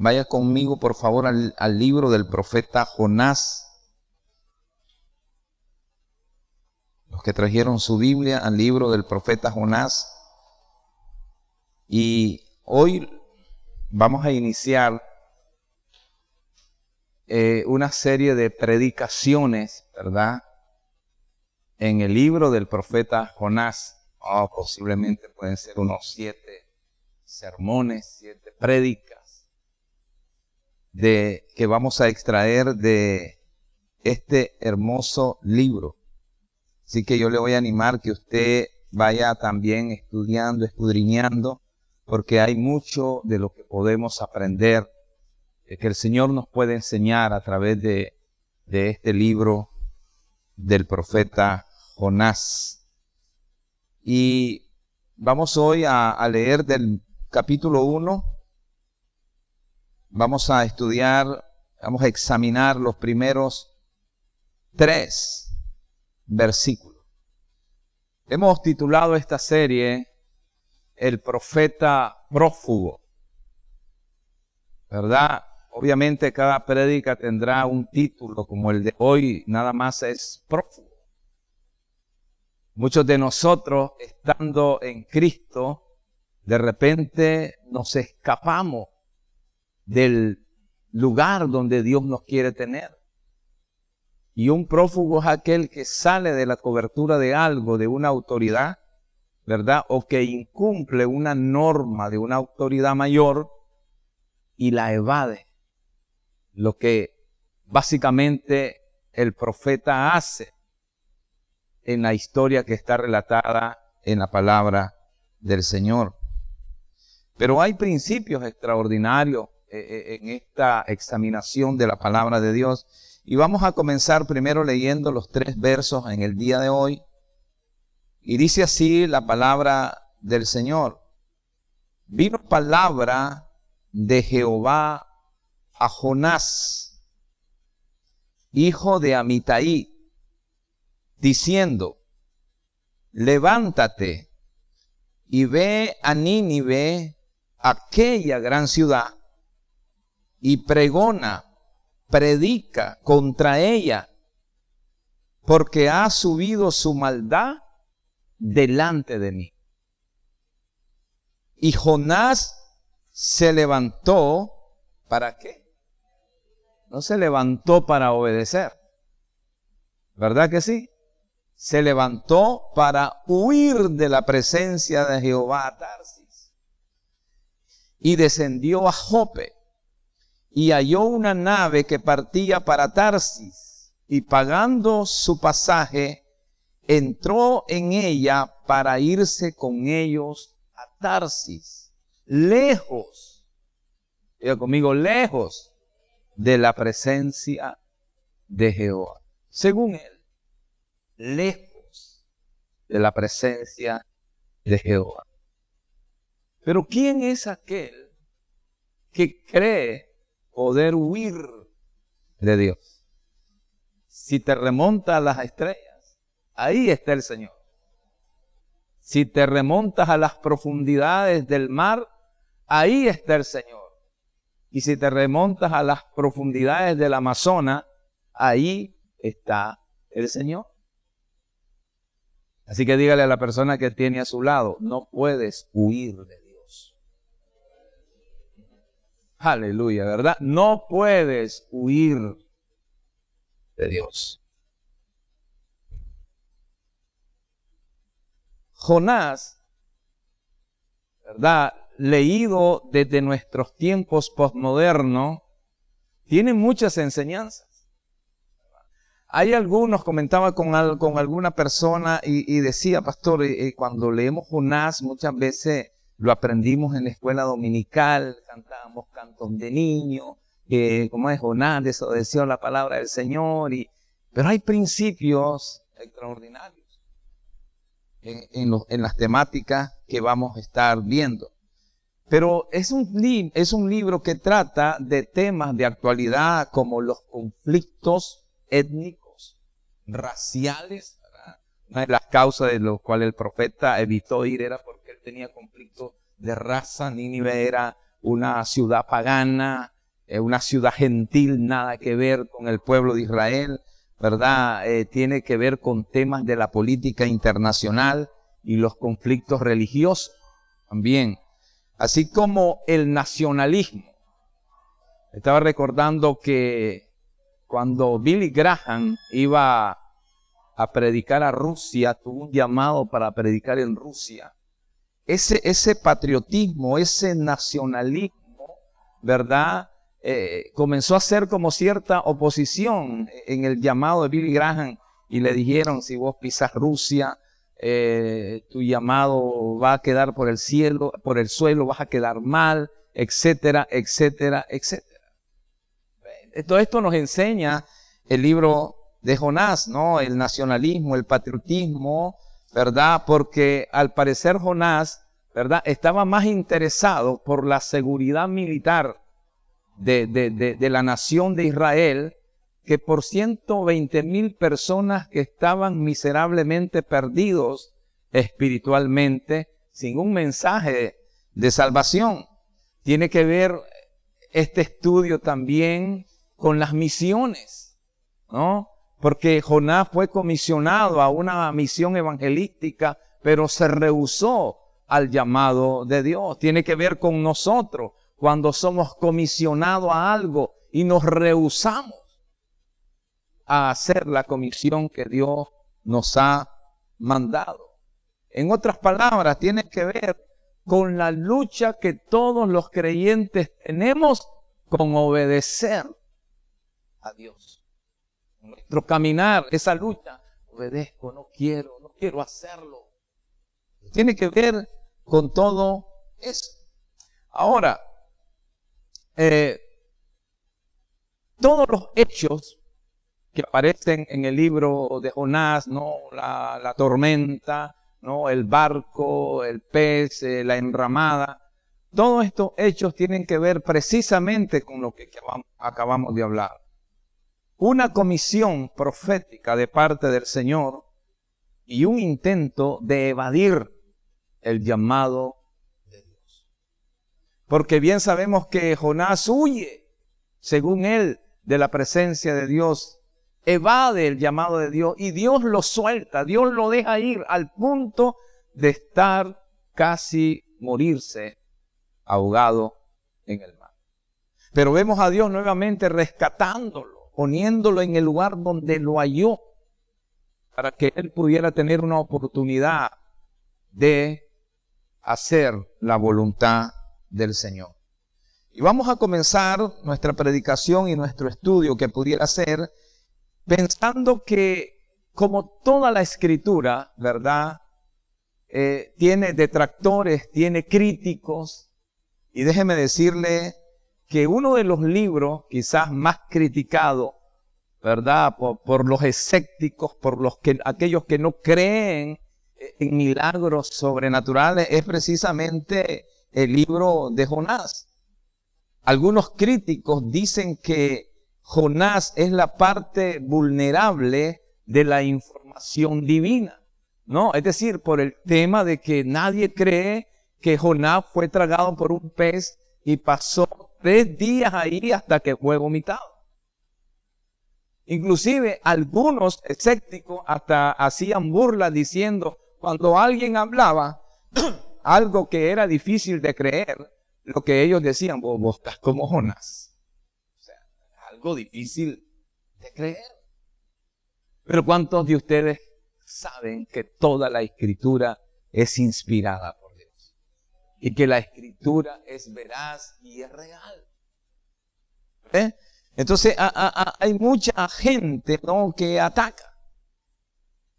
vaya conmigo por favor al, libro del profeta Jonás. Los que trajeron su Biblia al libro del profeta Jonás. Y hoy vamos a iniciar eh, una serie de predicaciones, ¿verdad? En el libro del profeta Jonás. Oh, posiblemente pueden ser unos siete sermones, siete prédicas de, que vamos a extraer de este hermoso libro. Así que yo le voy a animar que usted vaya también estudiando, escudriñando, porque hay mucho de lo que podemos aprender, eh, que el Señor nos puede enseñar a través de, de este libro del profeta Jonás. Y vamos hoy a, a leer del capítulo 1. Vamos a estudiar, vamos a examinar los primeros tres versículos. Hemos titulado esta serie El profeta prófugo. ¿Verdad? Obviamente cada prédica tendrá un título como el de hoy, nada más es prófugo. Muchos de nosotros, estando en Cristo, de repente nos escapamos del lugar donde Dios nos quiere tener. Y un prófugo es aquel que sale de la cobertura de algo, de una autoridad, ¿verdad? O que incumple una norma de una autoridad mayor y la evade. Lo que básicamente el profeta hace en la historia que está relatada en la palabra del Señor. Pero hay principios extraordinarios en esta examinación de la palabra de Dios. Y vamos a comenzar primero leyendo los tres versos en el día de hoy. Y dice así la palabra del Señor. Vino palabra de Jehová a Jonás, hijo de Amitai, diciendo, levántate y ve a Nínive aquella gran ciudad y pregona, predica contra ella, porque ha subido su maldad delante de mí. Y Jonás se levantó, ¿para qué? No se levantó para obedecer. ¿Verdad que sí? Se levantó para huir de la presencia de Jehová a Tarsis y descendió a Jope y halló una nave que partía para Tarsis y pagando su pasaje entró en ella para irse con ellos a Tarsis, lejos, diga conmigo, lejos de la presencia de Jehová. Según él, lejos de la presencia de Jehová. Pero ¿quién es aquel que cree poder huir de Dios? Si te remontas a las estrellas, ahí está el Señor. Si te remontas a las profundidades del mar, ahí está el Señor. Y si te remontas a las profundidades del Amazonas, ahí está el Señor. Así que dígale a la persona que tiene a su lado, no puedes huir de Aleluya, ¿verdad? No puedes huir de Dios. Jonás, ¿verdad? Leído desde nuestros tiempos postmodernos, tiene muchas enseñanzas. Hay algunos, comentaba con, con alguna persona y, decía, pastor, eh, eh, cuando leemos Jonás muchas veces lo aprendimos en la escuela dominical, cantábamos cantos de niño, que como es Jonás, desobedeció la palabra del Señor, y, pero hay principios extraordinarios en, en, las temáticas que vamos a estar viendo. Pero es un, es un libro que trata de temas de actualidad como los conflictos étnicos, raciales. Una de las causas de lo cual el profeta evitó ir era porque tenía conflicto de raza. Nínive era una ciudad pagana, eh, una ciudad gentil, nada que ver con el pueblo de Israel, ¿verdad? Eh, tiene que ver con temas de la política internacional y los conflictos religiosos también, así como el nacionalismo. Estaba recordando que cuando Billy Graham iba a predicar a Rusia, tuvo un llamado para predicar en Rusia. Ese, ese patriotismo, ese nacionalismo, ¿verdad? Eh, comenzó a ser como cierta oposición en el llamado de Billy Graham y le dijeron, si vos pisas Rusia, eh, tu llamado va a quedar por el cielo, por el suelo, vas a quedar mal, etcétera, etcétera, etcétera. Todo esto nos enseña el libro de Jonás, ¿no? El nacionalismo, el patriotismo, ¿verdad? Porque al parecer Jonás, ¿verdad? Estaba más interesado por la seguridad militar de, la nación de Israel que por 120 mil personas que estaban miserablemente perdidos espiritualmente, sin un mensaje de salvación. Tiene que ver este estudio también con las misiones, ¿no? Porque Jonás fue comisionado a una misión evangelística, pero se rehusó al llamado de Dios. Tiene que ver con nosotros cuando somos comisionados a algo y nos rehusamos a hacer la comisión que Dios nos ha mandado. En otras palabras, tiene que ver con la lucha que todos los creyentes tenemos con obedecer a Dios. Nuestro caminar, esa lucha, obedezco, no quiero, no quiero hacerlo. Tiene que ver con todo eso. Ahora, eh, todos los hechos que aparecen en el libro de Jonás, ¿no? La, tormenta, ¿no? El barco, el pez, eh, la enramada, todos estos hechos tienen que ver precisamente con lo que acabamos de hablar. Una comisión profética de parte del Señor y un intento de evadir el llamado porque bien sabemos que Jonás huye, según él, de la presencia de Dios, evade el llamado de Dios y Dios lo suelta, Dios lo deja ir al punto de estar casi morirse ahogado en el mar. Pero vemos a Dios nuevamente rescatándolo, poniéndolo en el lugar donde lo halló, para que él pudiera tener una oportunidad de hacer la voluntad del Señor. Y vamos a comenzar nuestra predicación y nuestro estudio que pudiera ser pensando que como toda la escritura, ¿verdad? Eh, tiene detractores, tiene críticos. Y déjeme decirle que uno de los libros quizás más criticado, ¿verdad? Por, por los escépticos, por los que, aquellos que no creen en milagros sobrenaturales, es precisamente el libro de Jonás. Algunos críticos dicen que Jonás es la parte vulnerable de la información divina, ¿no? Es decir, por el tema de que nadie cree que Jonás fue tragado por un pez y pasó tres días ahí hasta que fue vomitado. Inclusive algunos escépticos hasta hacían burla diciendo, cuando alguien hablaba, algo que era difícil de creer, lo que ellos decían, vos, estás como Jonás. O sea, algo difícil de creer. Pero ¿cuántos de ustedes saben que toda la escritura es inspirada? Y que la escritura es veraz y es real. ¿Eh? Entonces hay mucha gente ¿no? que ataca.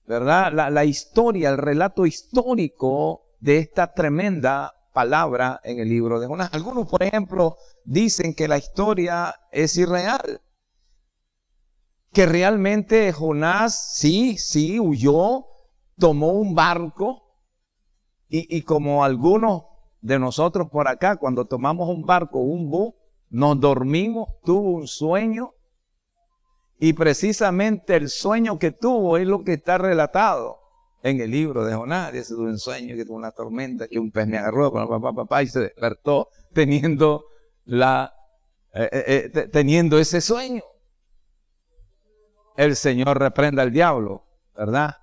¿Verdad? La, historia, el relato histórico de esta tremenda palabra en el libro de Jonás. Algunos, por ejemplo, dicen que la historia es irreal. Que realmente Jonás sí, sí, huyó, tomó un barco y, y como algunos de nosotros por acá, cuando tomamos un barco, un bus, nos dormimos, tuvo un sueño y precisamente el sueño que tuvo es lo que está relatado en el libro de Jonás. Dice, tuve un sueño, que tuve una tormenta, que un pez me agarró, papá, papá, y se despertó teniendo, la, eh, eh, eh, teniendo ese sueño. El Señor reprenda al diablo, ¿verdad?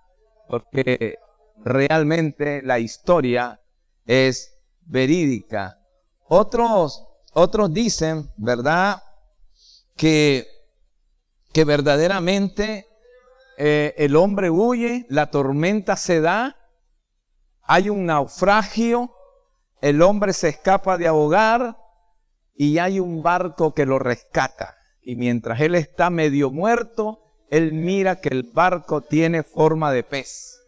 Porque realmente la historia es verídica. Otros, otros dicen, ¿verdad? Que, que verdaderamente eh, el hombre huye, la tormenta se da, hay un naufragio, el hombre se escapa de ahogar y hay un barco que lo rescata. Y mientras él está medio muerto, él mira que el barco tiene forma de pez.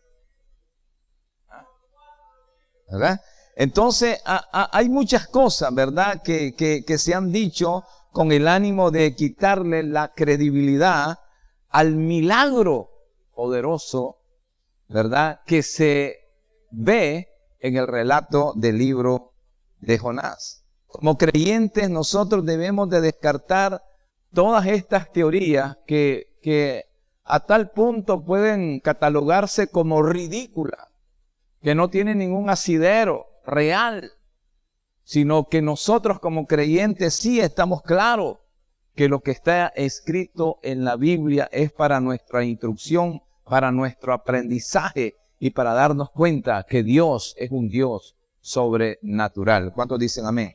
¿Verdad? Entonces, hay muchas cosas, ¿verdad?, que, que se han dicho con el ánimo de quitarle la credibilidad al milagro poderoso, ¿verdad? Que se ve en el relato del libro de Jonás. Como creyentes nosotros debemos de descartar todas estas teorías que, que a tal punto pueden catalogarse como ridículas, que no tienen ningún asidero real, sino que nosotros como creyentes sí estamos claros que lo que está escrito en la Biblia es para nuestra instrucción, para nuestro aprendizaje y para darnos cuenta que Dios es un Dios sobrenatural. ¿Cuántos dicen amén?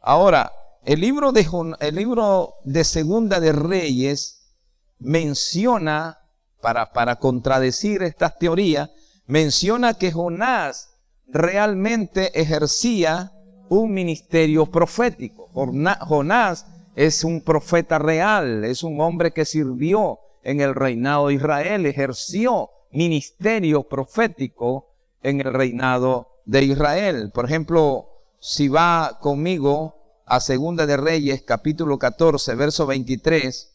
Ahora, el libro de, el libro de Segunda de Reyes menciona, para, para contradecir estas teorías, menciona que Jonás realmente ejercía un ministerio profético. Jonás es un profeta real, es un hombre que sirvió en el reinado de Israel, ejerció ministerio profético en el reinado de Israel. Por ejemplo, si va conmigo a Segunda de Reyes, capítulo 14, verso 23,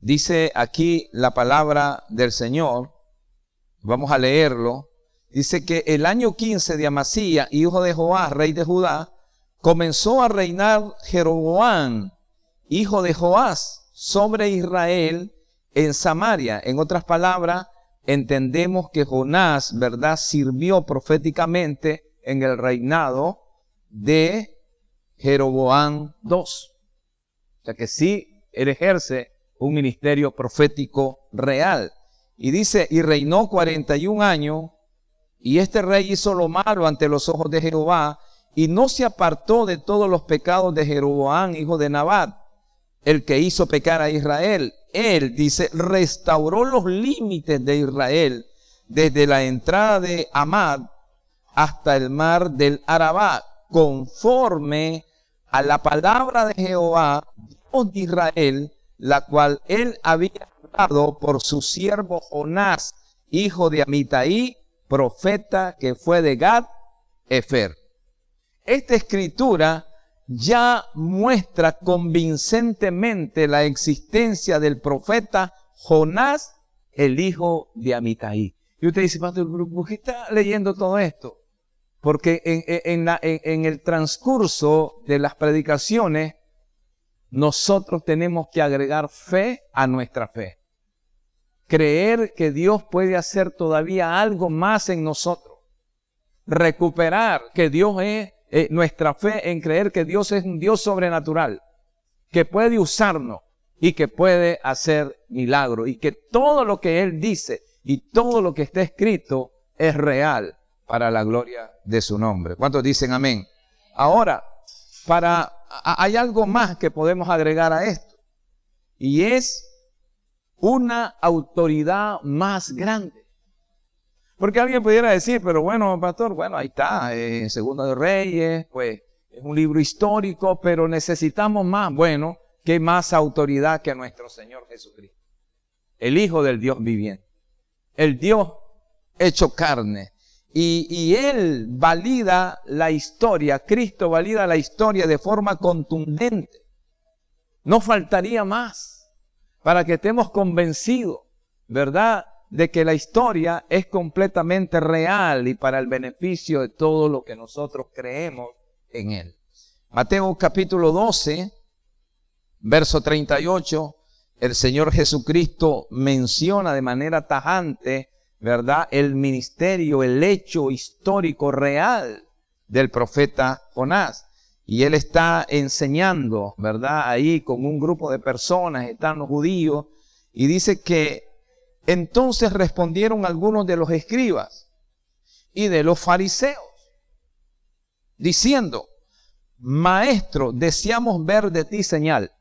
dice aquí la palabra del Señor, vamos a leerlo, dice que el año 15 de Amasía, hijo de Joás, rey de Judá, comenzó a reinar Jeroboam, hijo de Joás, sobre Israel en Samaria. En otras palabras, entendemos que Jonás, ¿verdad?, sirvió proféticamente en el reinado de Jeroboam II. O sea que sí, él ejerce un ministerio profético real. Y dice, y reinó 41 años, y este rey hizo lo malo ante los ojos de Jehová, y no se apartó de todos los pecados de Jeroboam, hijo de Nabat, el que hizo pecar a Israel. Él, dice, restauró los límites de Israel desde la entrada de Amad hasta el mar del Arabá, conforme a la palabra de Jehová, Dios de Israel, la cual él había por su siervo Jonás, hijo de Amitai, profeta que fue de Gad, Efer. Esta escritura ya muestra convincentemente la existencia del profeta Jonás, el hijo de Amitai. Y usted dice, Pastor, ¿por qué está leyendo todo esto? Porque en el transcurso de las predicaciones, nosotros tenemos que agregar fe a nuestra fe. Creer que Dios puede hacer todavía algo más en nosotros. Recuperar que Dios es eh, nuestra fe en creer que Dios es un Dios sobrenatural, que puede usarnos y que puede hacer milagros y que todo lo que Él dice y todo lo que está escrito es real para la gloria de su nombre. ¿Cuántos dicen amén? Ahora, para, hay algo más que podemos agregar a esto y es una autoridad más grande. Porque alguien pudiera decir, pero bueno, pastor, bueno, ahí está, en Segunda de Reyes, pues es un libro histórico, pero necesitamos más. Bueno, ¿qué más autoridad que nuestro Señor Jesucristo? El Hijo del Dios viviente. El Dios hecho carne. Y, y Él valida la historia, Cristo valida la historia de forma contundente. No faltaría más para que estemos convencidos, ¿verdad? de que la historia es completamente real y para el beneficio de todo lo que nosotros creemos en él. Mateo capítulo 12, verso 38. el Señor Jesucristo menciona de manera tajante, ¿verdad? El ministerio, el hecho histórico real del profeta Jonás. Y él está enseñando, ¿verdad? Ahí con un grupo de personas, están los judíos, y dice que entonces respondieron algunos de los escribas y de los fariseos, diciendo, Maestro, deseamos ver de ti señal.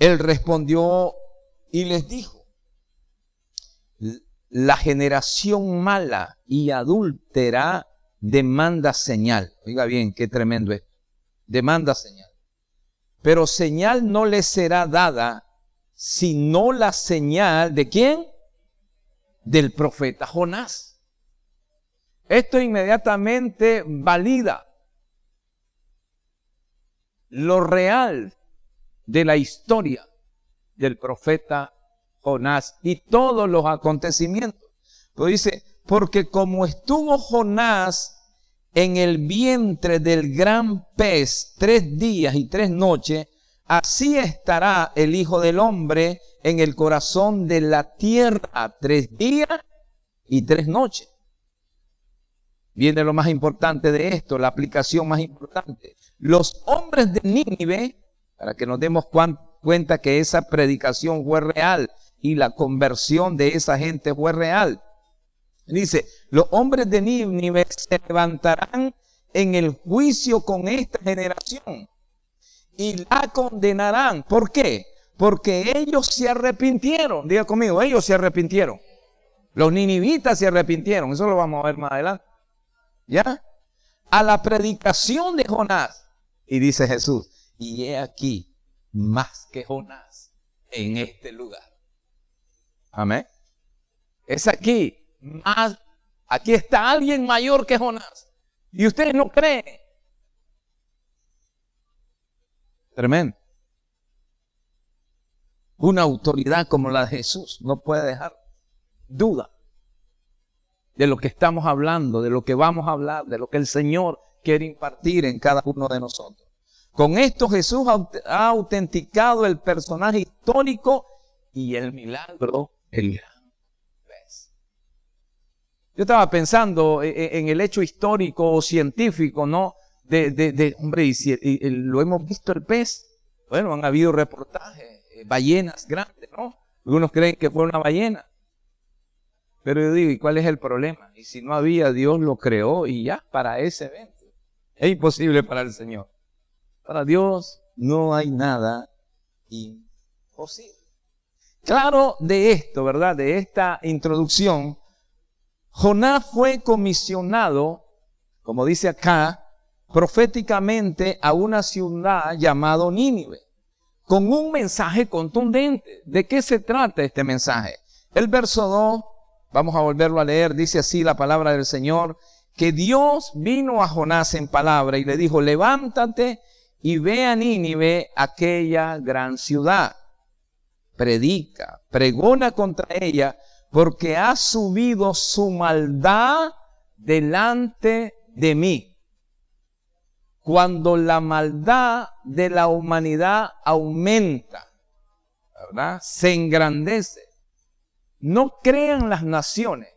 Él respondió y les dijo, la generación mala y adúltera demanda señal. Oiga bien, qué tremendo es. Demanda señal. Pero señal no le será dada sino la señal de quién? Del profeta Jonás. Esto inmediatamente valida lo real de la historia del profeta Jonás y todos los acontecimientos. Pero dice, porque como estuvo Jonás en el vientre del gran pez tres días y tres noches, así estará el Hijo del Hombre en el corazón de la tierra tres días y tres noches. Viene lo más importante de esto, la aplicación más importante. Los hombres de Nínive, para que nos demos cuenta que esa predicación fue real y la conversión de esa gente fue real. Dice, los hombres de Nínive se levantarán en el juicio con esta generación y la condenarán. ¿Por qué? Porque ellos se arrepintieron. Diga conmigo, ellos se arrepintieron. Los ninivitas se arrepintieron. Eso lo vamos a ver más adelante. ¿Ya? A la predicación de Jonás. Y dice Jesús, y he aquí más que Jonás en este lugar. Amén. Es aquí más, aquí está alguien mayor que Jonás. Y ustedes no creen. Tremendo. Una autoridad como la de Jesús no puede dejar duda de lo que estamos hablando, de lo que vamos a hablar, de lo que el Señor quiere impartir en cada uno de nosotros. Con esto Jesús ha autenticado el personaje histórico y el milagro, el. Yo estaba pensando e, e, en el hecho histórico o científico, ¿no? De, de, hombre, y, si, lo hemos visto el pez. Bueno, han habido reportajes, eh, ballenas grandes, ¿no? Algunos creen que fue una ballena. Pero yo digo, ¿y cuál es el problema? Y si no había, Dios lo creó y ya, para ese evento. Es imposible para el Señor. Para Dios no hay nada imposible. Claro de esto, ¿verdad? De esta introducción, Jonás fue comisionado, como dice acá, proféticamente a una ciudad llamada Nínive, con un mensaje contundente. ¿De qué se trata este mensaje? El verso 2, vamos a volverlo a leer, dice así la palabra del Señor, que Dios vino a Jonás en palabra y le dijo, levántate y ve a Nínive, aquella gran ciudad. Predica, pregona contra ella, porque ha subido su maldad delante de mí. Cuando la maldad de la humanidad aumenta, ¿verdad? Se engrandece. No crean las naciones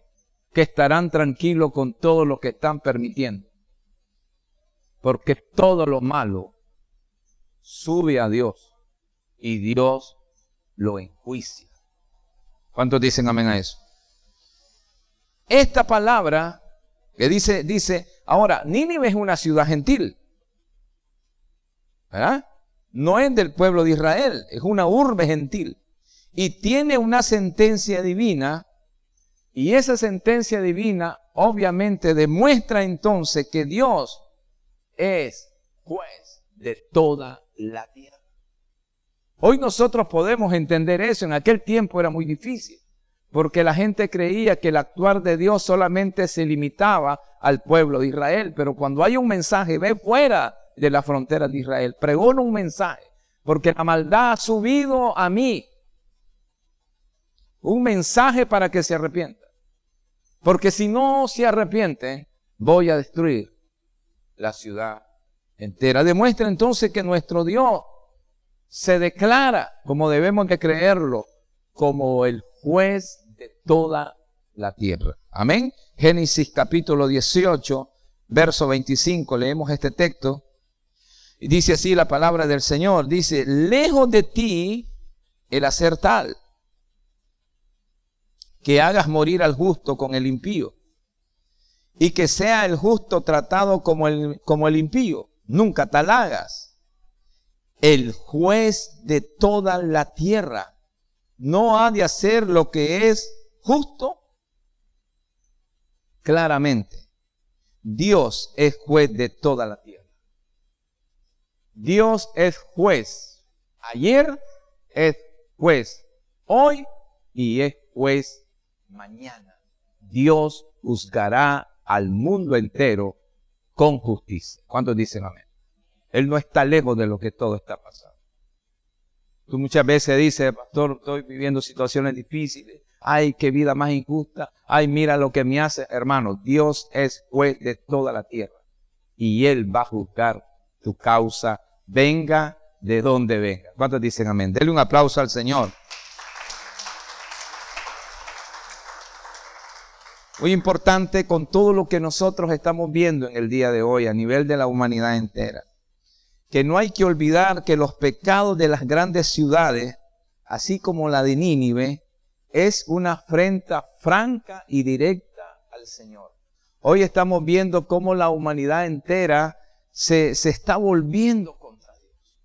que estarán tranquilos con todo lo que están permitiendo. Porque todo lo malo sube a Dios y Dios lo enjuicia. ¿Cuántos dicen amén a eso? Esta palabra que dice, dice, ahora, Nínive es una ciudad gentil. ¿Verdad? No es del pueblo de Israel, es una urbe gentil. Y tiene una sentencia divina. Y esa sentencia divina obviamente demuestra entonces que Dios es juez de toda la tierra. Hoy nosotros podemos entender eso, en aquel tiempo era muy difícil, porque la gente creía que el actuar de Dios solamente se limitaba al pueblo de Israel, pero cuando hay un mensaje, ve fuera de la frontera de Israel, pregona un mensaje, porque la maldad ha subido a mí. Un mensaje para que se arrepienta. Porque si no se arrepiente, voy a destruir la ciudad entera. Demuestra entonces que nuestro Dios se declara, como debemos de creerlo, como el juez de toda la tierra. Amén. Génesis capítulo 18, verso 25, leemos este texto. Dice así la palabra del Señor. Dice, lejos de ti el hacer tal, que hagas morir al justo con el impío, y que sea el justo tratado como el, como el impío. Nunca tal hagas. El juez de toda la tierra no ha de hacer lo que es justo. Claramente, Dios es juez de toda la tierra. Dios es juez. Ayer es juez. Hoy y es juez mañana. Dios juzgará al mundo entero con justicia. ¿Cuántos dicen amén? Él no está lejos de lo que todo está pasando. Tú muchas veces dices, pastor, estoy viviendo situaciones difíciles. Ay, qué vida más injusta. Ay, mira lo que me hace. Hermano, Dios es juez de toda la tierra. Y Él va a juzgar tu causa, venga de donde venga. ¿Cuántos dicen amén? Dele un aplauso al Señor. Muy importante con todo lo que nosotros estamos viendo en el día de hoy a nivel de la humanidad entera. Que no hay que olvidar que los pecados de las grandes ciudades, así como la de Nínive, es una afrenta franca y directa al Señor. Hoy estamos viendo cómo la humanidad entera se, se está volviendo contra Dios.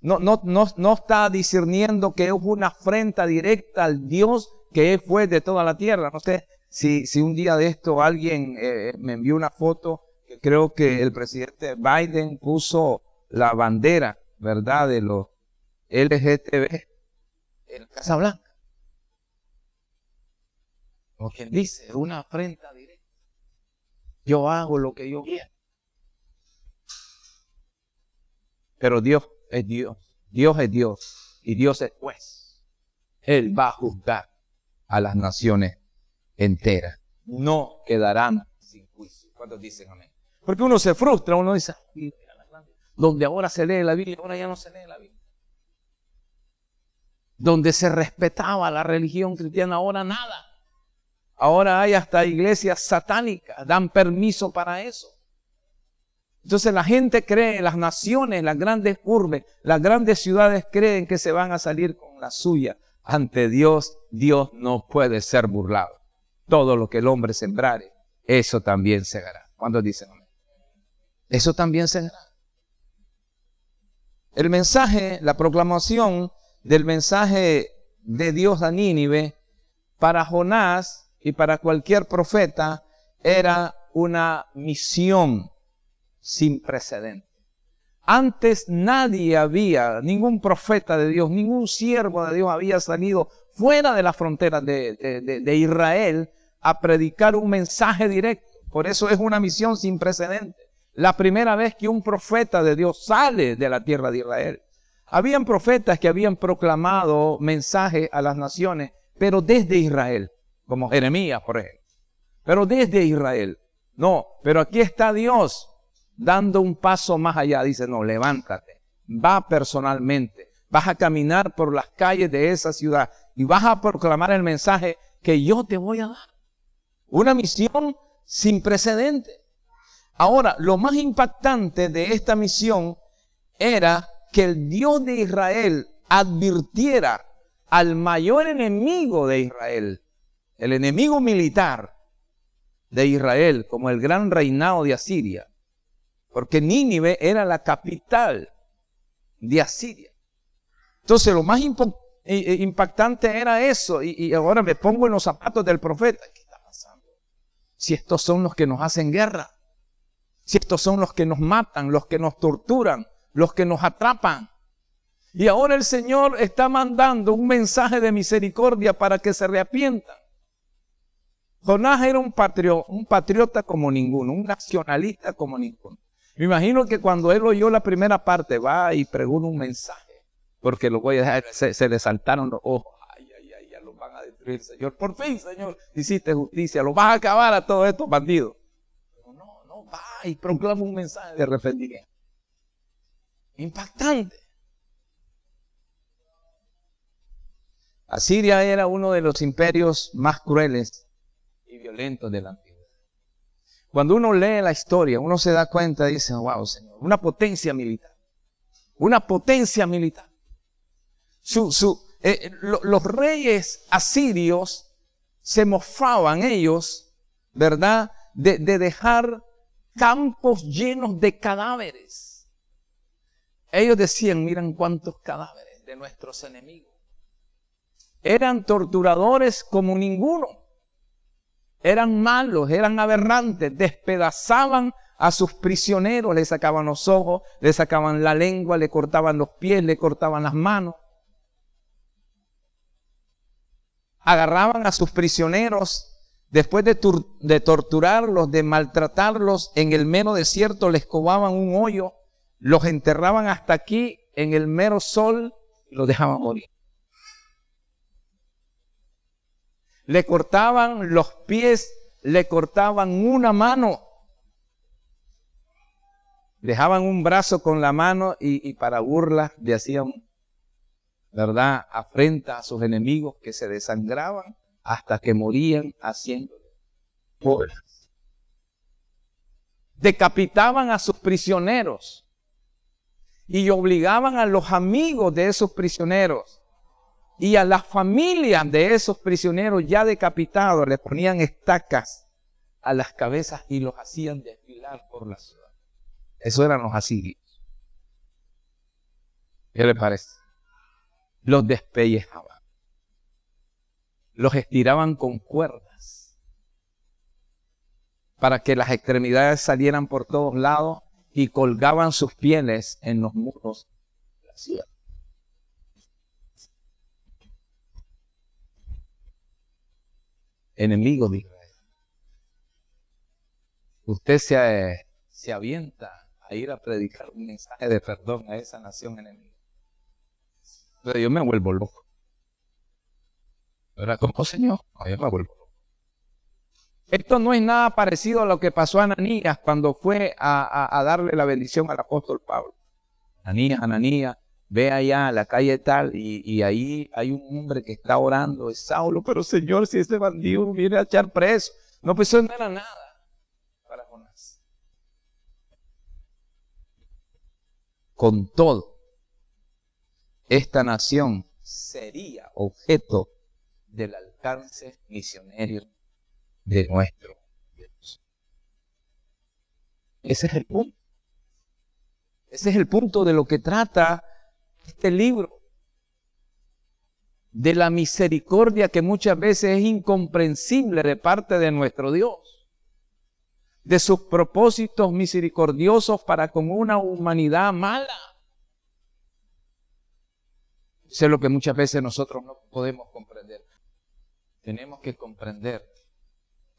No, no, no, no está discerniendo que es una afrenta directa al Dios que fue de toda la tierra. No sé si, si un día de esto alguien eh, me envió una foto, que creo que el presidente Biden puso la bandera, ¿verdad?, de los LGTB en Casa Blanca. Como quien dice, una afrenta directa. Yo hago lo que yo quiero. Pero Dios es Dios. Dios es Dios. Y Dios es juez. Él va a juzgar a las naciones enteras. No quedarán sin juicio. ¿Cuántos dicen amén? Porque uno se frustra, uno dice, donde ahora se lee la Biblia, ahora ya no se lee la Biblia. Donde se respetaba la religión cristiana, ahora nada. Ahora hay hasta iglesias satánicas, dan permiso para eso. Entonces la gente cree, las naciones, las grandes urbes, las grandes ciudades creen que se van a salir con la suya. Ante Dios, Dios no puede ser burlado. Todo lo que el hombre sembrare, eso también segará. ¿Cuándo dicen? Eso también segará. El mensaje, la proclamación del mensaje de Dios a Nínive para Jonás y para cualquier profeta era una misión sin precedente. Antes nadie había, ningún profeta de Dios, ningún siervo de Dios había salido fuera de las fronteras de, Israel a predicar un mensaje directo. Por eso es una misión sin precedente. La primera vez que un profeta de Dios sale de la tierra de Israel. Habían profetas que habían proclamado mensaje a las naciones, pero desde Israel como Jeremías, por ejemplo. Pero desde Israel. No, pero aquí está Dios dando un paso más allá. Dice, no, levántate, va personalmente, vas a caminar por las calles de esa ciudad y vas a proclamar el mensaje que yo te voy a dar. Una misión sin precedente. Ahora, lo más impactante de esta misión era que el Dios de Israel advirtiera al mayor enemigo de Israel, el enemigo militar de Israel como el gran reinado de Asiria, porque Nínive era la capital de Asiria. Entonces lo más impactante era eso, y, ahora me pongo en los zapatos del profeta. ¿Qué está pasando? Si estos son los que nos hacen guerra, si estos son los que nos matan, los que nos torturan, los que nos atrapan. Y ahora el Señor está mandando un mensaje de misericordia para que se arrepientan. Jonás era un patriota, un patriota como ninguno, un nacionalista como ninguno. Me imagino que cuando él oyó la primera parte, va y pregunta un mensaje, porque lo voy a dejar, se, le saltaron los ojos. Ay, ay, ay, ya los van a destruir, Señor. Por fin, Señor, hiciste justicia, los vas a acabar a todos estos bandidos. Y proclama un mensaje de arrepentimiento. Impactante. Asiria era uno de los imperios más crueles y violentos de la antigüedad. Cuando uno lee la historia, uno se da cuenta y dice, wow, Señor, una potencia militar. Una potencia militar. Eh, los reyes asirios se mofaban ellos, ¿verdad? De dejar campos llenos de cadáveres. Ellos decían, miren cuántos cadáveres de nuestros enemigos. Eran torturadores como ninguno. Eran malos, eran aberrantes, despedazaban a sus prisioneros, le sacaban los ojos, le sacaban la lengua, le cortaban los pies, le cortaban las manos. Agarraban a sus prisioneros Después de, torturarlos, de maltratarlos, en el mero desierto les cobaban un hoyo, los enterraban hasta aquí en el mero sol y los dejaban morir. Le cortaban los pies, le cortaban una mano, dejaban un brazo con la mano y, y para burla le hacían, ¿verdad?, afrenta a sus enemigos que se desangraban hasta que morían haciendo obras. Decapitaban a sus prisioneros y obligaban a los amigos de esos prisioneros y a las familias de esos prisioneros ya decapitados, le ponían estacas a las cabezas y los hacían desfilar por la ciudad. Eso eran los asirios. ¿Qué le parece? Los despellejaban los estiraban con cuerdas para que las extremidades salieran por todos lados y colgaban sus pieles en los muros de la ciudad. Enemigo de Israel. Usted se, se avienta a ir a predicar un mensaje de perdón a esa nación enemiga. Pero yo me vuelvo loco. Era como, Señor, me vuelvo. Esto no es nada parecido a lo que pasó a Ananías cuando fue a, darle la bendición al apóstol Pablo. Ananías, Ananías, ve allá a la calle tal y, ahí hay un hombre que está orando, es Saulo, pero Señor, si ese bandido viene a echar preso. No, pues eso no era nada para Jonás. Con todo, esta nación sería objeto del alcance misionero de nuestro Dios. Ese es el punto. Ese es el punto de lo que trata este libro. De la misericordia que muchas veces es incomprensible de parte de nuestro Dios. De sus propósitos misericordiosos para con una humanidad mala. Eso es lo que muchas veces nosotros no podemos comprender tenemos que comprender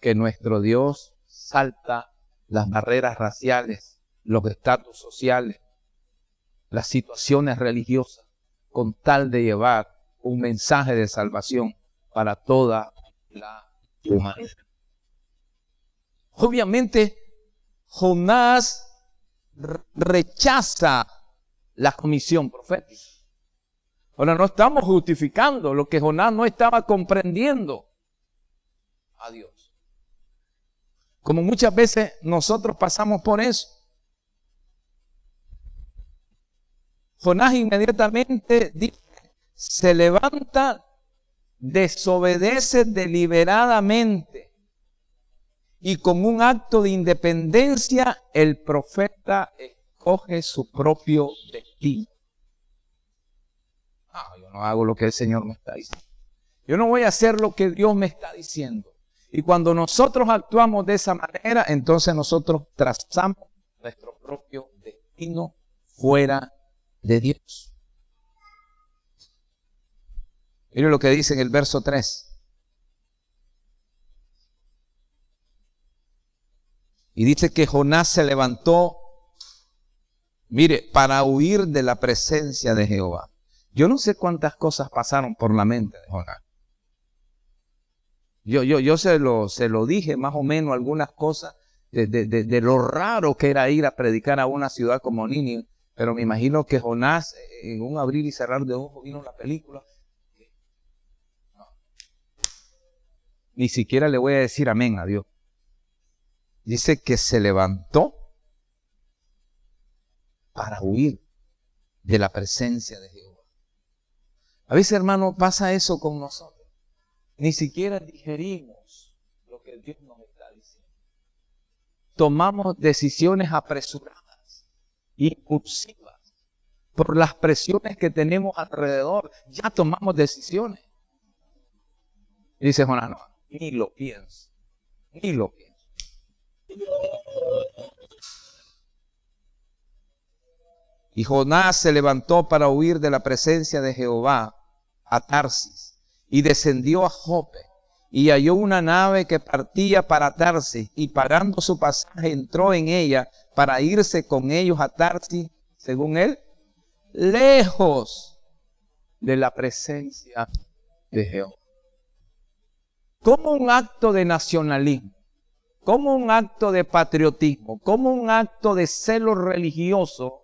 que nuestro Dios salta las barreras raciales, los estatus sociales, las situaciones religiosas, con tal de llevar un mensaje de salvación para toda la humanidad. Obviamente, Jonás rechaza la comisión profética. Ahora no estamos justificando lo que Jonás no estaba comprendiendo a Dios. Como muchas veces nosotros pasamos por eso. Jonás inmediatamente dice, se levanta, desobedece deliberadamente y con un acto de independencia el profeta escoge su propio destino. Yo no hago lo que el Señor me está diciendo. Yo no voy a hacer lo que Dios me está diciendo. Y cuando nosotros actuamos de esa manera, entonces nosotros trazamos nuestro propio destino fuera de Dios. Mire lo que dice en el verso 3. Y dice que Jonás se levantó, mire, para huir de la presencia de Jehová. Yo no sé cuántas cosas pasaron por la mente de Jonás. Yo, yo, se, lo, se lo dije más o menos algunas cosas de, lo raro que era ir a predicar a una ciudad como Nínive, pero me imagino que Jonás, en un abrir y cerrar de ojos, vino la película. ni siquiera le voy a decir amén a Dios. Dice que se levantó para huir de la presencia de Jehová. A veces, hermano, pasa eso con nosotros. Ni siquiera digerimos lo que Dios nos está diciendo. Tomamos decisiones apresuradas, impulsivas, por las presiones que tenemos alrededor. Ya tomamos decisiones. Y dice Jonás, no, ni lo pienso, ni lo pienso. Y Jonás se levantó para huir de la presencia de Jehová a Tarsis y descendió a Jope y halló una nave que partía para Tarsis y pagando su pasaje entró en ella para irse con ellos a Tarsis, según él, lejos de la presencia de Jehová. Como un acto de nacionalismo, como un acto de patriotismo, como un acto de celo religioso,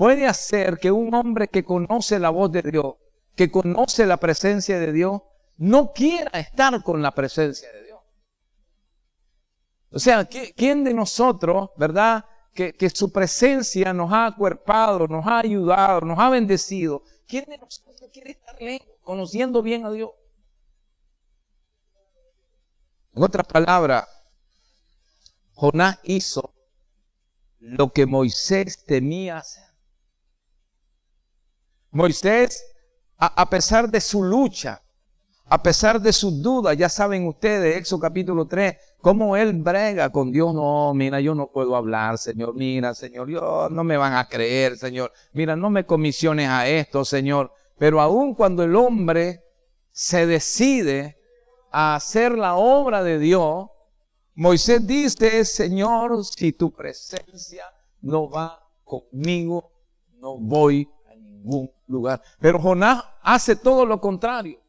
puede hacer que un hombre que conoce la voz de Dios, que conoce la presencia de Dios, no quiera estar con la presencia de Dios. O sea, ¿quién de nosotros, verdad, que, que su presencia nos ha acuerpado, nos ha ayudado, nos ha bendecido? ¿Quién de nosotros quiere estar lejos, conociendo bien a Dios? En otras palabras, Jonás hizo lo que Moisés temía hacer. Moisés, a, pesar de su lucha, a pesar de sus dudas, ya saben ustedes, Éxodo capítulo 3, cómo él brega con Dios. No, mira, yo no puedo hablar, Señor. Mira, Señor, yo no me van a creer, Señor. Mira, no me comisiones a esto, Señor. Pero aun cuando el hombre se decide a hacer la obra de Dios, Moisés dice, Señor, si tu presencia no va conmigo, no voy lugar. Pero Jonás hace todo lo contrario.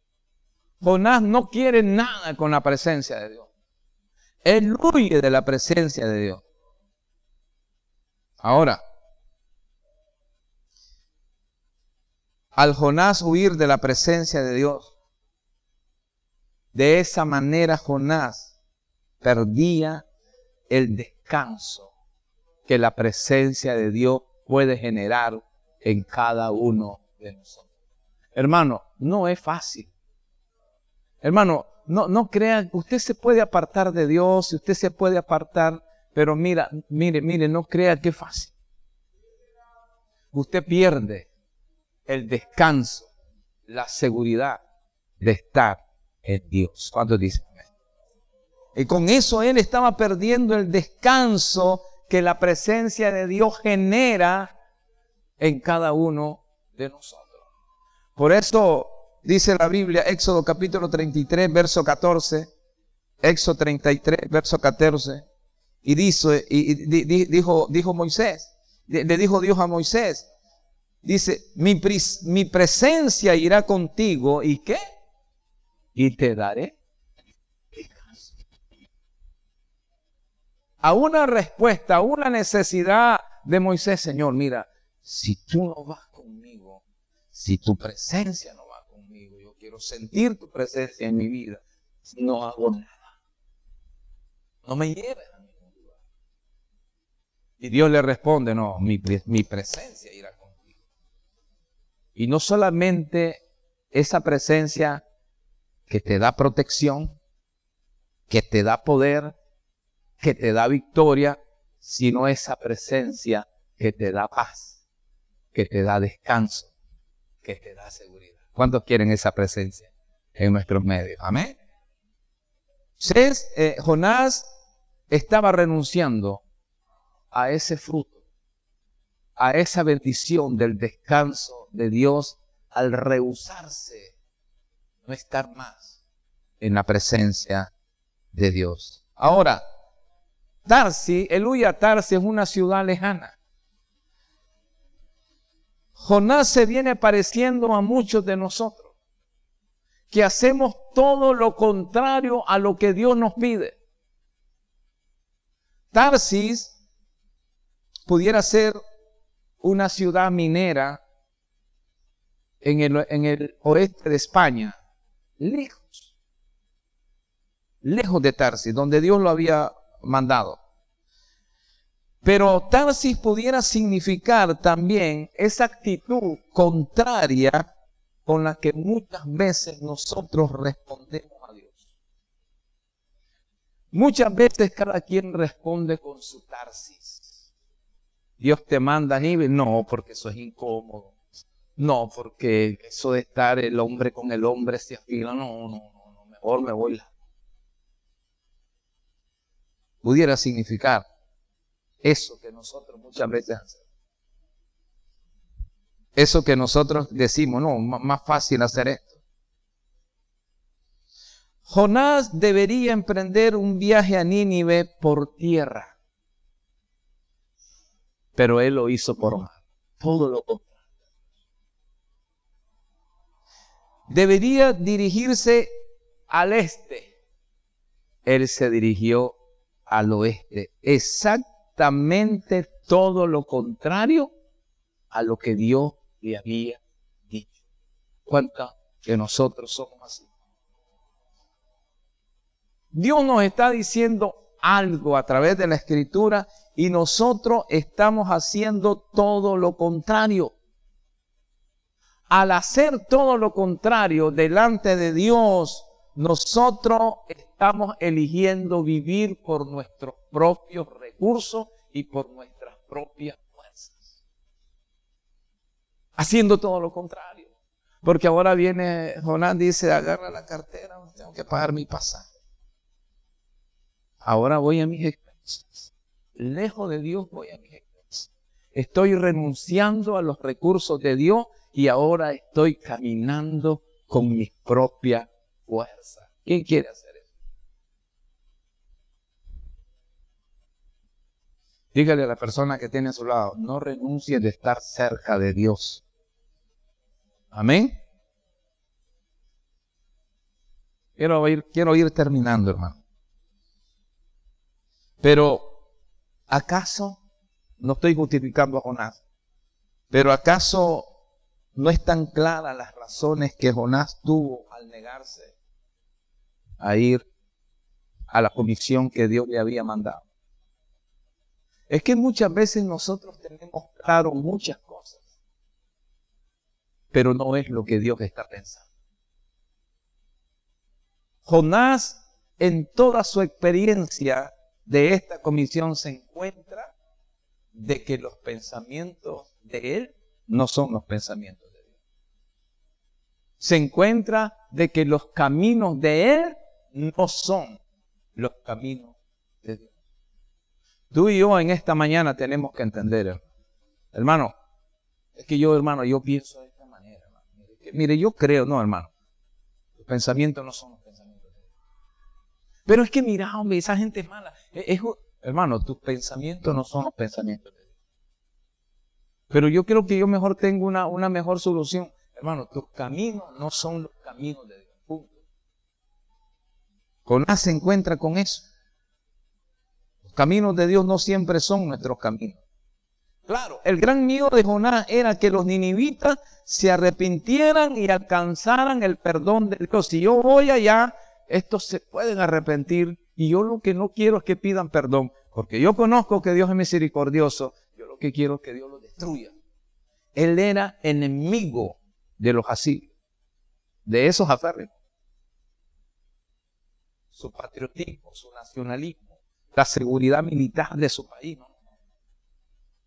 Jonás no quiere nada con la presencia de Dios. Él huye de la presencia de Dios. Ahora, al Jonás huir de la presencia de Dios, de esa manera Jonás perdía el descanso que la presencia de Dios puede generar en cada uno de nosotros. Hermano, no es fácil. Hermano, no, no crea, usted se puede apartar de Dios, usted se puede apartar, pero mira, mire, mire, no crea que es fácil. Usted pierde el descanso, la seguridad de estar en Dios. ¿Cuántos dicen? Y con eso él estaba perdiendo el descanso que la presencia de Dios genera en cada uno de nosotros. Por eso dice la Biblia, Éxodo capítulo 33, verso 14, Éxodo 33, verso 14, y dice, y, dijo, dijo Moisés, le dijo Dios a Moisés, dice, mi, mi presencia irá contigo, ¿y qué? Y te daré a una respuesta, a una necesidad de Moisés, Señor, mira, si tú no vas conmigo, si tu presencia no va conmigo, yo quiero sentir tu presencia en mi vida, no hago nada. No me lleves a ningún lugar. Y Dios le responde, no, mi, mi presencia irá contigo. Y no solamente esa presencia que te da protección, que te da poder, que te da victoria, sino esa presencia que te da paz que te da descanso, que te da seguridad. ¿Cuántos quieren esa presencia en nuestros medios? Amén. Eh, Jonás estaba renunciando a ese fruto, a esa bendición del descanso de Dios al rehusarse no estar más en la presencia de Dios. Ahora, Tarsi, el Huya Tarsi es una ciudad lejana. Jonás se viene pareciendo a muchos de nosotros, que hacemos todo lo contrario a lo que Dios nos pide. Tarsis pudiera ser una ciudad minera en el, oeste de España, lejos. lejos de Tarsis, donde Dios lo había mandado. Pero Tarsis pudiera significar también esa actitud contraria con la que muchas veces nosotros respondemos a Dios. Muchas veces cada quien responde con su Tarsis. Dios te manda nivel, no, porque eso es incómodo. No, porque eso de estar el hombre con el hombre se afila, no, no, no, mejor me voy. Pudiera significar eso que nosotros muchas veces hacemos. Eso que nosotros decimos, no, más fácil hacer esto. Jonás debería emprender un viaje a Nínive por tierra, pero él lo hizo por mar. Todo lo. Debería dirigirse al este. Él se dirigió al oeste. Exactamente todo lo contrario a lo que Dios le había dicho. Cuenta que nosotros somos así. Dios nos está diciendo algo a través de la escritura y nosotros estamos haciendo todo lo contrario. Al hacer todo lo contrario delante de Dios, nosotros estamos eligiendo vivir por nuestros propios y por nuestras propias haciendo todo lo contrario. Porque ahora viene Jonás, dice, agarra la cartera, tengo que pagar mi pasaje. Ahora voy a mis expensas. Lejos de Dios voy a mis expensas. Estoy renunciando a los recursos de Dios y ahora estoy caminando con mis propias fuerzas. ¿Quién quiere hacer Dígale a la persona que tiene a su lado, no renuncie de estar cerca de Dios. Amén. Quiero ir, quiero ir terminando, hermano. Pero, ¿acaso no estoy justificando a Jonás? Pero ¿acaso no están claras las razones que Jonás tuvo al negarse a ir a la comisión que Dios le había mandado? Es que muchas veces nosotros tenemos claro muchas cosas pero no es lo que Dios está pensando. Jonás, en toda su experiencia de esta comisión, se encuentra de que los pensamientos de él no son los pensamientos de Dios. Se encuentra de que los caminos de él no son los caminos de Dios. Tú y yo en esta mañana tenemos que entender, hermano, es que yo, hermano, yo pienso Mire, yo creo, no, hermano. Los pensamientos no son los pensamientos de Dios. Pero es que mira, hombre, esa gente es mala. hermano, tus pensamientos no son los pensamientos de Dios. Pero yo creo que yo mejor tengo una, una mejor solución. Hermano, tus caminos no son los caminos de Dios. Punto. Se encuentra con eso. Caminos de Dios no siempre son nuestros caminos. Claro, el gran miedo de Jonás era que los ninivitas se arrepintieran y alcanzaran el perdón de Dios. Si yo voy allá, estos se pueden arrepentir y yo lo que no quiero es que pidan perdón, porque yo conozco que Dios es misericordioso, yo lo que quiero es que Dios los destruya. Él era enemigo de los asirios, de esos aférrimos. Su patriotismo, su nacionalismo, la seguridad militar de su país. ¿no?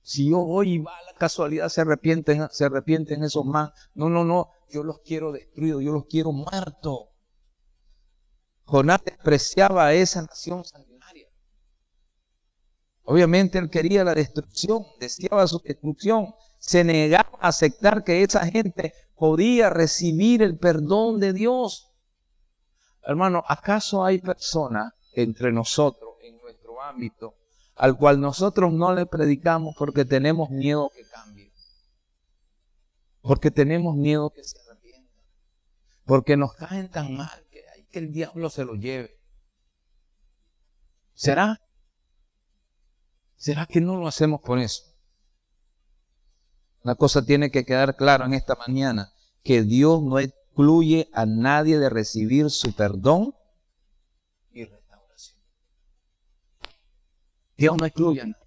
Si yo voy y va la casualidad, se arrepienten, se arrepienten esos más. No, no, no. Yo los quiero destruidos, yo los quiero muertos. Jonás despreciaba a esa nación sanguinaria. Obviamente él quería la destrucción, deseaba su destrucción. Se negaba a aceptar que esa gente podía recibir el perdón de Dios. Hermano, ¿acaso hay personas entre nosotros ámbito al cual nosotros no le predicamos porque tenemos miedo que cambie, porque tenemos miedo que se arrepienta, porque nos caen tan mal que hay que el diablo se lo lleve. ¿Será? ¿Será que no lo hacemos por eso? Una cosa tiene que quedar clara en esta mañana, que Dios no excluye a nadie de recibir su perdón y Dios no excluye a nadie.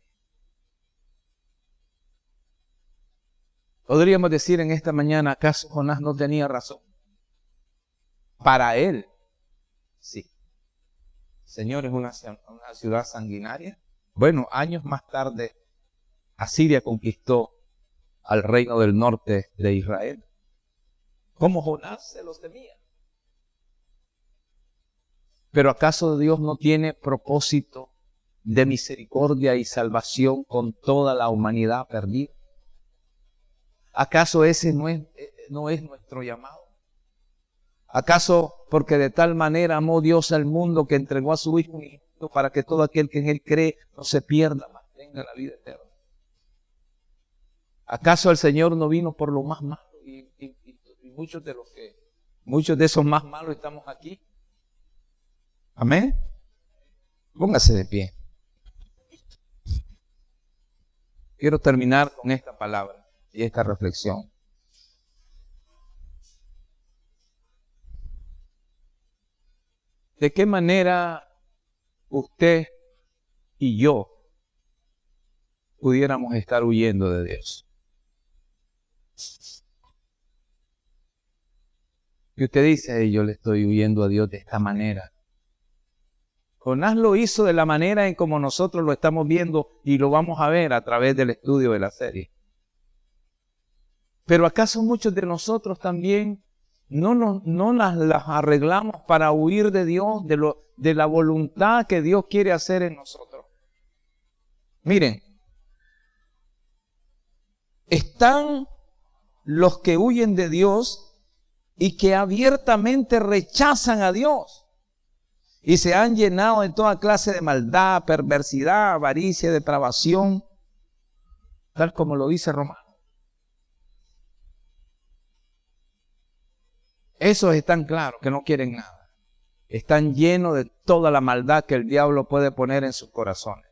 Podríamos decir en esta mañana, ¿acaso Jonás no tenía razón? Para él, sí. Señor, es una, una ciudad sanguinaria. Bueno, años más tarde, Asiria conquistó al reino del norte de Israel. Como Jonás se los temía. Pero ¿acaso Dios no tiene propósito de misericordia y salvación con toda la humanidad perdida? ¿Acaso ese no es, no es nuestro llamado? ¿Acaso porque de tal manera amó Dios al mundo que entregó a su Hijo para que todo aquel que en Él cree no se pierda, mas tenga la vida eterna? ¿Acaso el Señor no vino por lo más malo? Y, muchos de los que, muchos de esos más malos estamos aquí. Amén. Póngase de pie. Quiero terminar con esta palabra y esta reflexión. ¿De qué manera usted y yo pudiéramos estar huyendo de Dios? Y usted dice, yo le estoy huyendo a Dios de esta manera. Jonás lo hizo de la manera en como nosotros lo estamos viendo y lo vamos a ver a través del estudio de la serie. Pero ¿acaso muchos de nosotros también no, no las, las, arreglamos para huir de Dios, de, lo, de la voluntad que Dios quiere hacer en nosotros? Miren, están los que huyen de Dios y que abiertamente rechazan a Dios y se han llenado de toda clase de maldad, perversidad, avaricia, depravación, tal como lo dice Romano. Esos están claros que no quieren nada. Están llenos de toda la maldad que el diablo puede poner en sus corazones.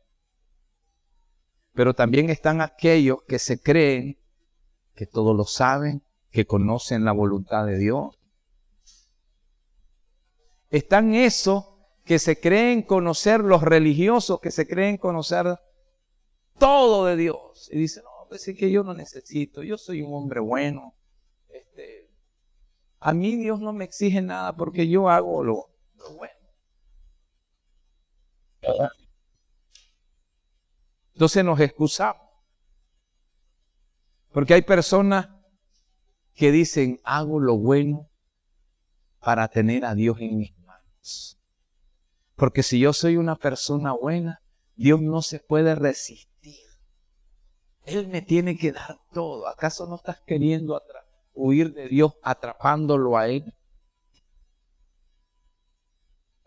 Pero también están aquellos que se creen que todo lo saben, que conocen la voluntad de Dios. Están esos que se creen conocer, los religiosos que se creen conocer todo de Dios. Y dicen, no, pues es que yo no necesito, yo soy un hombre bueno. Este, a mí Dios no me exige nada porque yo hago lo, lo bueno. Entonces nos excusamos. Porque hay personas que dicen, hago lo bueno para tener a Dios en mis manos. Porque si yo soy una persona buena, Dios no se puede resistir. Él me tiene que dar todo. ¿Acaso no estás queriendo huir de Dios atrapándolo a Él?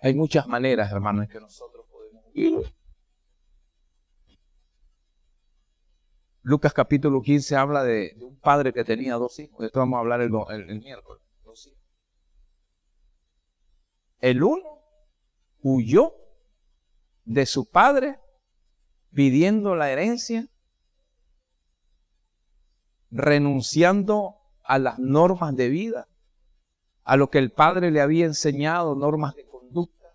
Hay muchas maneras, hermanos, que nosotros podemos huir. Lucas capítulo 15 habla de, un padre que tenía dos hijos. De esto vamos a hablar el, miércoles. El uno huyó de su padre pidiendo la herencia, renunciando a las normas de vida, a lo que el padre le había enseñado, normas de conducta,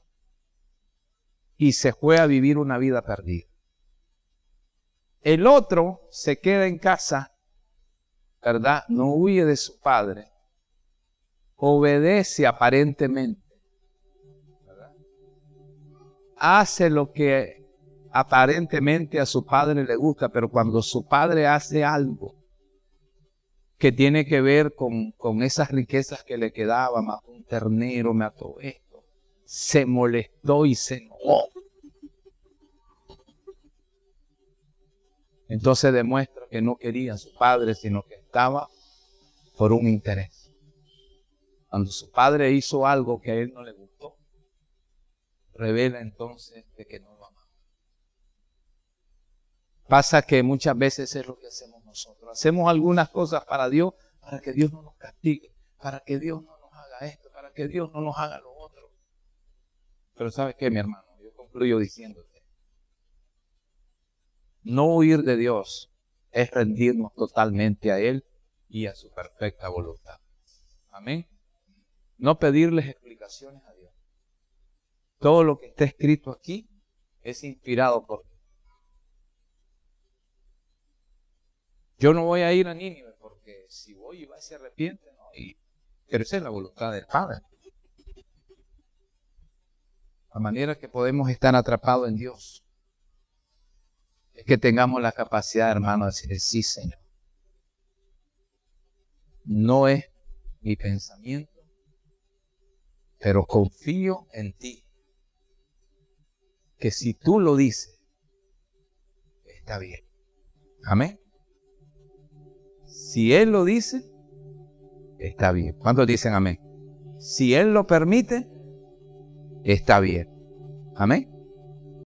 y se fue a vivir una vida perdida. El otro se queda en casa, ¿verdad? No huye de su padre. Obedece aparentemente. Hace lo que aparentemente a su padre le gusta, pero cuando su padre hace algo que tiene que ver con, con esas riquezas que le quedaban, más un ternero, me ató esto, se molestó y se enojó. Entonces demuestra que no quería a su padre, sino que estaba por un interés. Cuando su padre hizo algo que a él no le gustó, revela entonces de que no lo amaba. Pasa que muchas veces es lo que hacemos nosotros. Hacemos algunas cosas para Dios, para que Dios no nos castigue, para que Dios no nos haga esto, para que Dios no nos haga lo otro. Pero ¿sabes qué, mi hermano? Yo concluyo diciéndote no huir de Dios es rendirnos totalmente a Él y a su perfecta voluntad. Amén. No pedirles explicaciones a todo lo que está escrito aquí es inspirado por Dios. Yo no voy a ir a Nínive porque si voy y va se arrepiente. Y, pero esa es la voluntad del Padre. La manera que podemos estar atrapados en Dios es que tengamos la capacidad, hermano, de decir, sí, Señor. No es mi pensamiento, pero confío en ti que si tú lo dices, está bien. Amén. Si Él lo dice, está bien. ¿Cuántos dicen amén? Si Él lo permite, está bien. Amén.